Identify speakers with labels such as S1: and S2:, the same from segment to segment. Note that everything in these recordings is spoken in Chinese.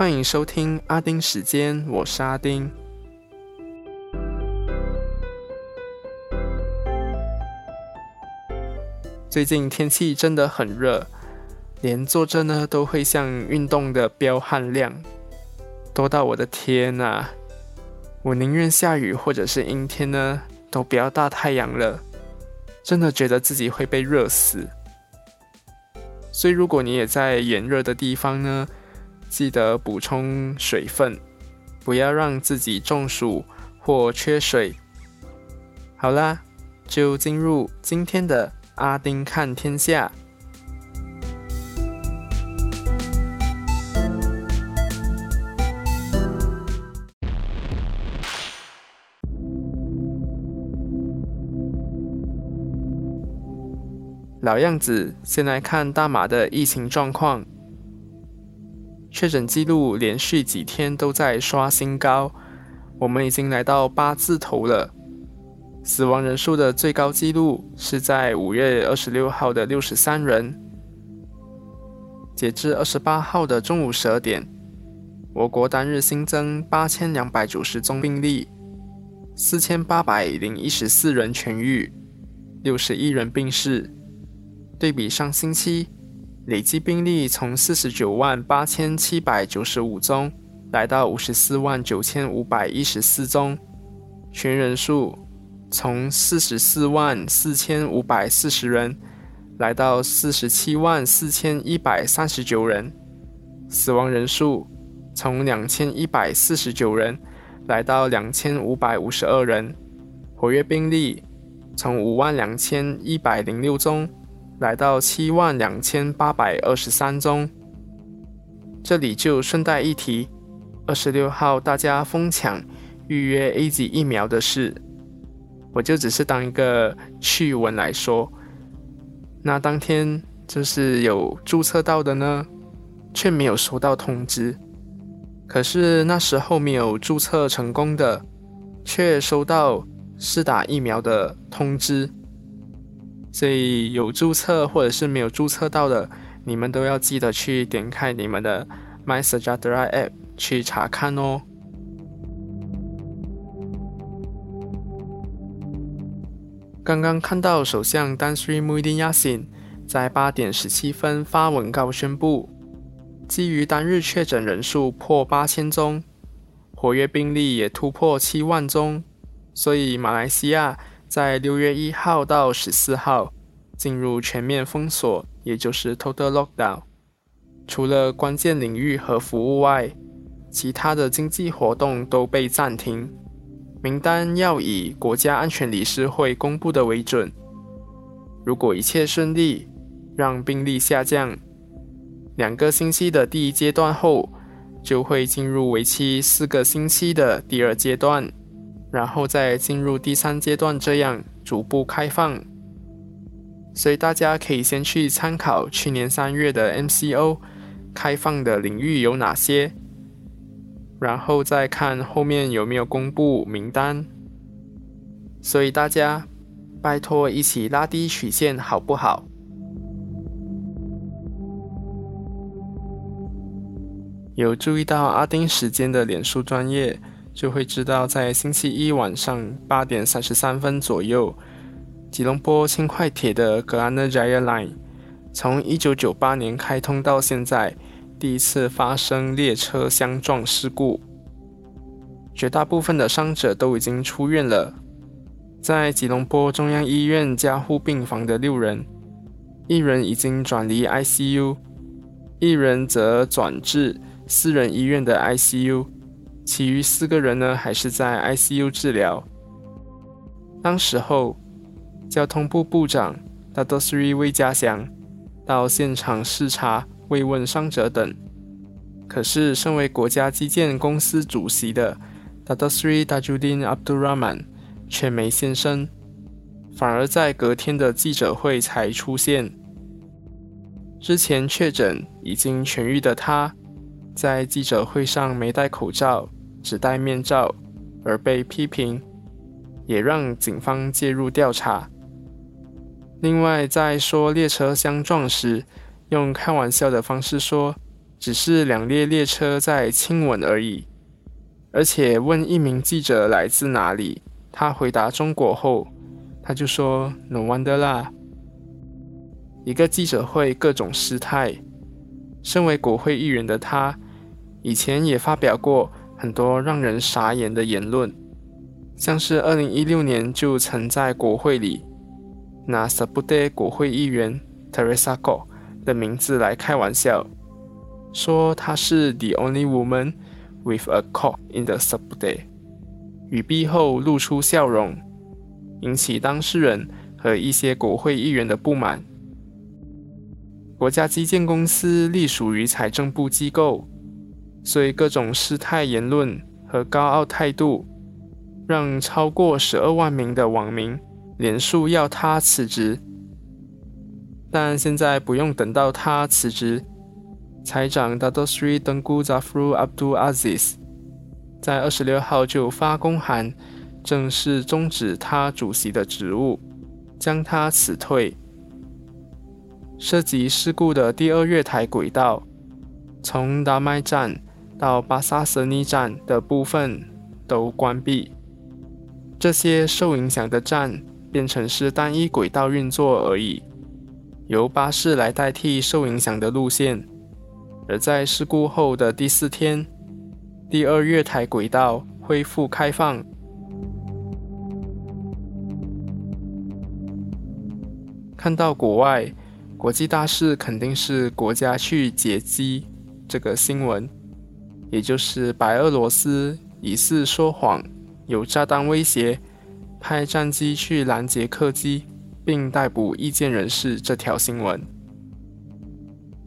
S1: 欢迎收听阿丁时间，我是阿丁。最近天气真的很热，连坐着呢都会像运动的飙汗量，多到我的天呐！我宁愿下雨或者是阴天呢，都不要大太阳了，真的觉得自己会被热死。所以如果你也在炎热的地方呢？记得补充水分，不要让自己中暑或缺水。好啦，就进入今天的阿丁看天下。老样子，先来看大马的疫情状况。确诊记录连续几天都在刷新高，我们已经来到八字头了。死亡人数的最高记录是在五月二十六号的六十三人。截至二十八号的中午十二点，我国单日新增八千两百九十宗病例，四千八百零一十四人痊愈，六十一人病逝。对比上星期。累计病例从四十九万八千七百九十五宗来到五十四万九千五百一十四宗，全人数从四十四万四千五百四十人来到四十七万四千一百三十九人，死亡人数从两千一百四十九人来到两千五百五十二人，活跃病例从五万两千一百零六宗。来到七万两千八百二十三宗，这里就顺带一提，二十六号大家疯抢预约 A 级疫苗的事，我就只是当一个趣闻来说。那当天就是有注册到的呢，却没有收到通知；可是那时候没有注册成功的，却收到试打疫苗的通知。所以有注册或者是没有注册到的，你们都要记得去点开你们的 My s a j a d r a App 去查看哦。刚刚看到首相丹斯里穆迪亚辛在八点十七分发文告宣布，基于单日确诊人数破八千宗，活跃病例也突破七万宗，所以马来西亚。在六月一号到十四号进入全面封锁，也就是 total lockdown。除了关键领域和服务外，其他的经济活动都被暂停。名单要以国家安全理事会公布的为准。如果一切顺利，让病例下降，两个星期的第一阶段后，就会进入为期四个星期的第二阶段。然后再进入第三阶段，这样逐步开放。所以大家可以先去参考去年三月的 MCO 开放的领域有哪些，然后再看后面有没有公布名单。所以大家拜托一起拉低曲线好不好？有注意到阿丁时间的脸书专业？就会知道，在星期一晚上八点三十三分左右，吉隆坡轻快铁的格兰纳 Jaya Line 从一九九八年开通到现在，第一次发生列车相撞事故。绝大部分的伤者都已经出院了。在吉隆坡中央医院加护病房的六人，一人已经转离 ICU，一人则转至私人医院的 ICU。其余四个人呢，还是在 ICU 治疗。当时候，交通部部长 Dato Sri 魏家祥到现场视察、慰问伤者等。可是，身为国家基建公司主席的 Dato Sri Tajudin Abdul Rahman 却没现身，反而在隔天的记者会才出现。之前确诊已经痊愈的他，在记者会上没戴口罩。只戴面罩而被批评，也让警方介入调查。另外，在说列车相撞时，用开玩笑的方式说只是两列列车在亲吻而已。而且问一名记者来自哪里，他回答中国后，他就说 “No wonder 啦”。一个记者会各种失态。身为国会议员的他，以前也发表过很多让人傻眼的言论，像是2016年就曾在国会里拿 Subud 国会议员 Teresa Go 的名字来开玩笑，说她是 the only woman with a cock in the Subud。语毕后露出笑容，引起当事人和一些国会议员的不满。国家基建公司隶属于财政部机构，所以各种失态言论和高傲态度，让超过十二万名的网民连署要他辞职。但现在不用等到他辞职，财长 Dato Sri Tengku Zafrul Abdul Aziz 在二十六号就发公函，正式终止他主席的职务，将他辞退。涉及事故的第二月台轨道，从达麦站到巴萨瑟尼站的部分都关闭。这些受影响的站变成是单一轨道运作而已，由巴士来代替受影响的路线。而在事故后的第四天，第二月台轨道恢复开放。看到国外。国际大事肯定是国家去劫机这个新闻，也就是白俄罗斯疑似说谎，有炸弹威胁，派战机去拦截客机，并逮捕意见人士这条新闻。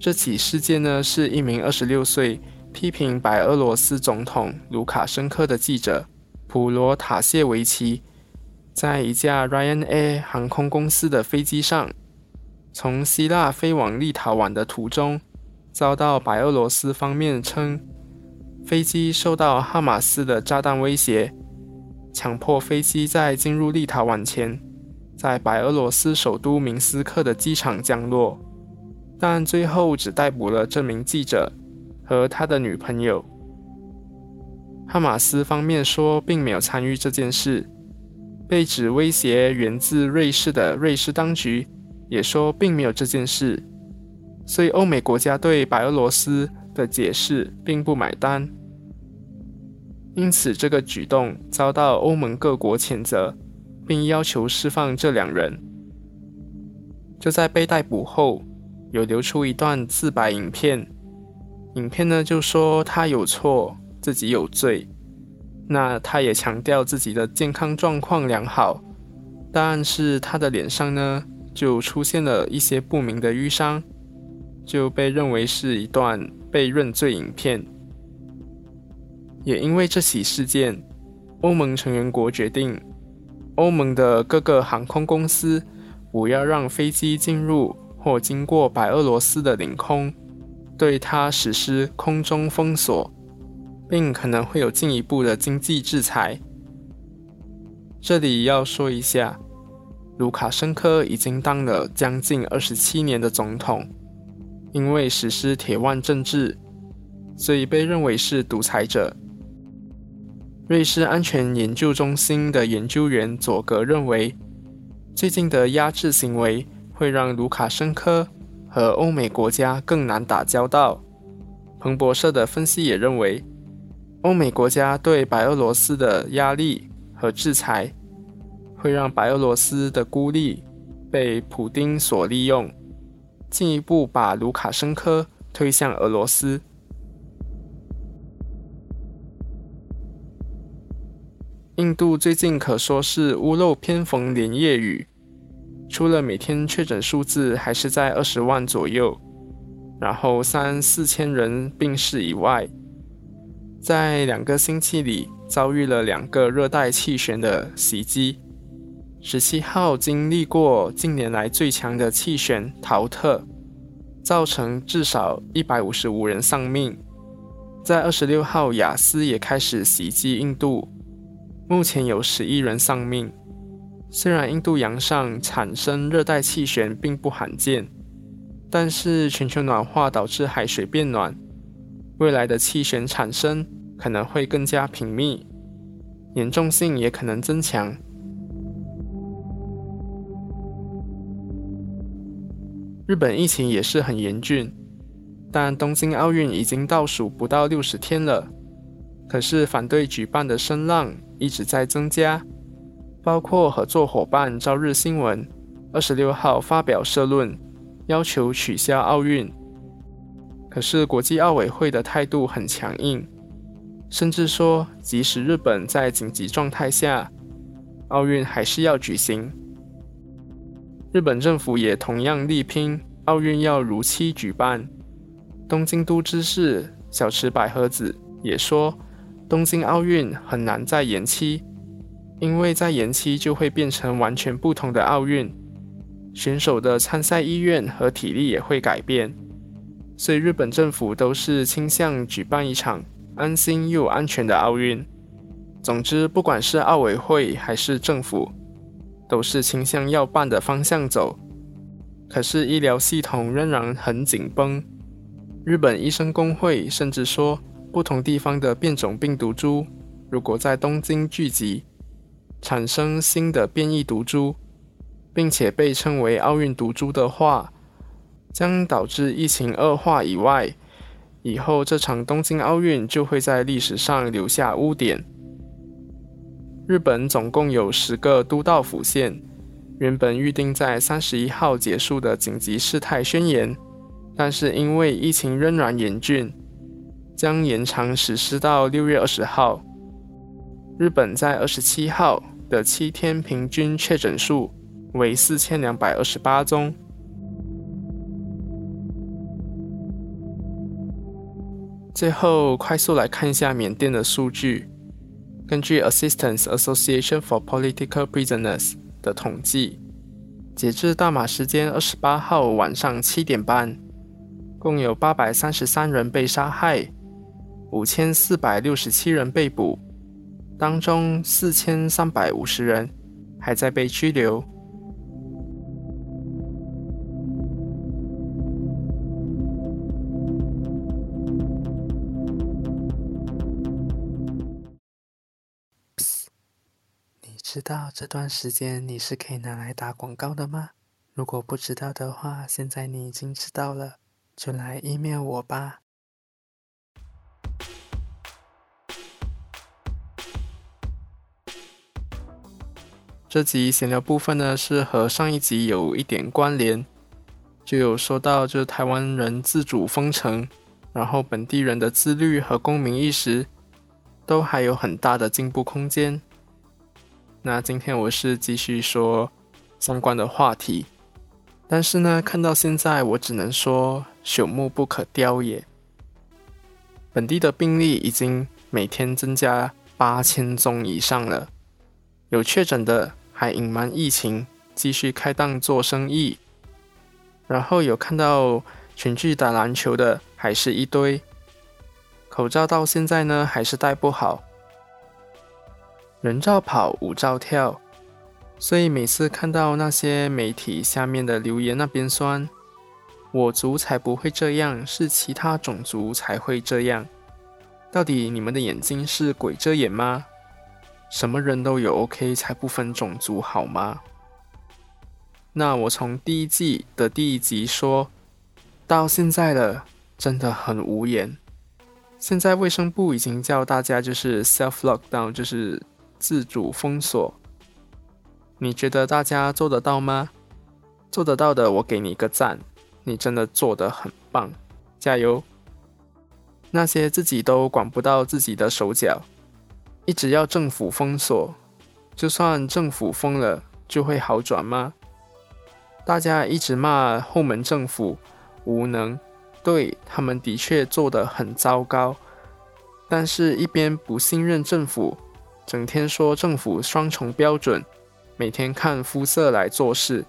S1: 这起事件呢，是一名二十六岁批评白俄罗斯总统卢卡申科的记者普罗塔谢维奇，在一架 Ryanair 航空公司的飞机上。从希腊飞往立陶宛的途中，遭到白俄罗斯方面称飞机受到哈马斯的炸弹威胁，强迫飞机在进入立陶宛前，在白俄罗斯首都明斯克的机场降落，但最后只逮捕了这名记者和他的女朋友。哈马斯方面说并没有参与这件事，被指威胁源自瑞士的瑞士当局。也说并没有这件事，所以欧美国家对白俄罗斯的解释并不买单，因此这个举动遭到欧盟各国谴责，并要求释放这两人。就在被逮捕后，有流出一段自白影片，影片呢就说他有错，自己有罪，那他也强调自己的健康状况良好，但是他的脸上呢？就出现了一些不明的淤伤，就被认为是一段被认罪影片。也因为这起事件，欧盟成员国决定，欧盟的各个航空公司不要让飞机进入或经过白俄罗斯的领空，对它实施空中封锁，并可能会有进一步的经济制裁。这里要说一下。卢卡申科已经当了将近二十七年的总统，因为实施铁腕政治，所以被认为是独裁者。瑞士安全研究中心的研究员佐格认为，最近的压制行为会让卢卡申科和欧美国家更难打交道。彭博社的分析也认为，欧美国家对白俄罗斯的压力和制裁。会让白俄罗斯的孤立被普丁所利用，进一步把卢卡申科推向俄罗斯。印度最近可说是屋漏偏逢连夜雨，除了每天确诊数字还是在二十万左右，然后三四千人病逝以外，在两个星期里遭遇了两个热带气旋的袭击。十七号经历过近年来最强的气旋陶特，造成至少一百五十五人丧命。在二十六号，雅思也开始袭击印度，目前有十一人丧命。虽然印度洋上产生热带气旋并不罕见，但是全球暖化导致海水变暖，未来的气旋产生可能会更加频密，严重性也可能增强。日本疫情也是很严峻，但东京奥运已经倒数不到六十天了，可是反对举办的声浪一直在增加，包括合作伙伴朝日新闻二十六号发表社论，要求取消奥运。可是国际奥委会的态度很强硬，甚至说即使日本在紧急状态下，奥运还是要举行。日本政府也同样力拼奥运要如期举办。东京都知事小池百合子也说，东京奥运很难再延期，因为再延期就会变成完全不同的奥运，选手的参赛意愿和体力也会改变。所以日本政府都是倾向举办一场安心又安全的奥运。总之，不管是奥委会还是政府。都是倾向要办的方向走，可是医疗系统仍然很紧绷。日本医生工会甚至说，不同地方的变种病毒株如果在东京聚集，产生新的变异毒株，并且被称为奥运毒株的话，将导致疫情恶化。以外，以后这场东京奥运就会在历史上留下污点。日本总共有十个都道府县，原本预定在三十一号结束的紧急事态宣言，但是因为疫情仍然严峻，将延长实施到六月二十号。日本在二十七号的七天平均确诊数为四千两百二十八宗。最后，快速来看一下缅甸的数据。根据 Assistance Association for Political Prisoners 的统计，截至大马时间二十八号晚上七点半，共有八百三十三人被杀害，五千四百六十七人被捕，当中四千三百五十人还在被拘留。知道这段时间你是可以拿来打广告的吗？如果不知道的话，现在你已经知道了，就来 email 我吧。这集闲聊部分呢，是和上一集有一点关联，就有说到就是台湾人自主封城，然后本地人的自律和公民意识都还有很大的进步空间。那今天我是继续说相关的话题，但是呢，看到现在我只能说朽木不可雕也。本地的病例已经每天增加八千宗以上了，有确诊的还隐瞒疫情，继续开档做生意，然后有看到群聚打篮球的还是一堆，口罩到现在呢还是戴不好。人照跑，舞照跳，所以每次看到那些媒体下面的留言，那边酸，我族才不会这样，是其他种族才会这样。到底你们的眼睛是鬼遮眼吗？什么人都有，OK 才不分种族好吗？那我从第一季的第一集说到现在了，真的很无言。现在卫生部已经叫大家就是 self lockdown，就是。自主封锁，你觉得大家做得到吗？做得到的，我给你一个赞，你真的做得很棒，加油！那些自己都管不到自己的手脚，一直要政府封锁，就算政府封了，就会好转吗？大家一直骂后门政府无能，对他们的确做得很糟糕，但是一边不信任政府。整天说政府双重标准，每天看肤色来做事，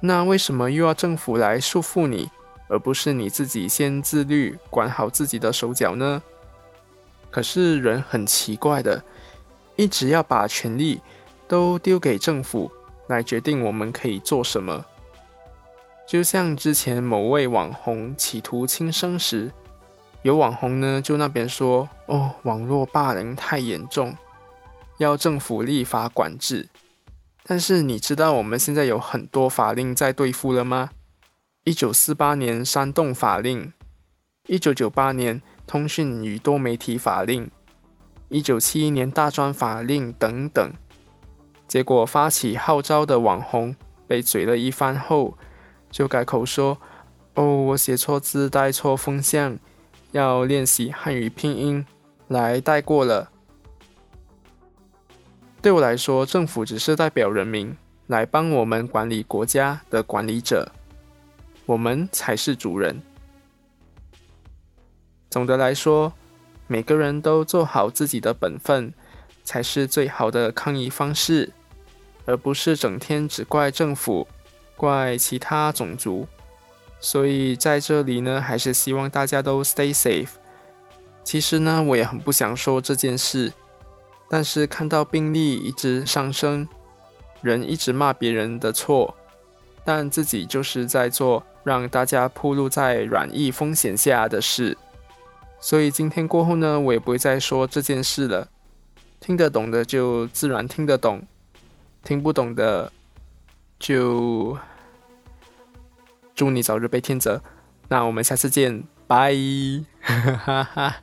S1: 那为什么又要政府来束缚你，而不是你自己先自律，管好自己的手脚呢？可是人很奇怪的，一直要把权力都丢给政府来决定我们可以做什么。就像之前某位网红企图轻生时，有网红呢就那边说，哦，网络霸凌太严重，要政府立法管制。但是你知道我们现在有很多法令在对付了吗？一九四八年煽动法令，一九九八年通讯与多媒体法令，一九七一年大专法令等等。结果发起号召的网红被嘴了一番后，就改口说：“哦，我写错字带错风向，要练习汉语拼音来带过了。”对我来说，政府只是代表人民来帮我们管理国家的管理者，我们才是主人。总的来说，每个人都做好自己的本分，才是最好的抗议方式，而不是整天只怪政府、怪其他种族。所以在这里呢，还是希望大家都 stay safe。其实呢，我也很不想说这件事。但是看到病例一直上升，人一直骂别人的错，但自己就是在做让大家暴露在软疫风险下的事。所以今天过后呢，我也不会再说这件事了。听得懂的就自然听得懂，听不懂的就祝你早日被天泽。那我们下次见，拜。哈哈哈。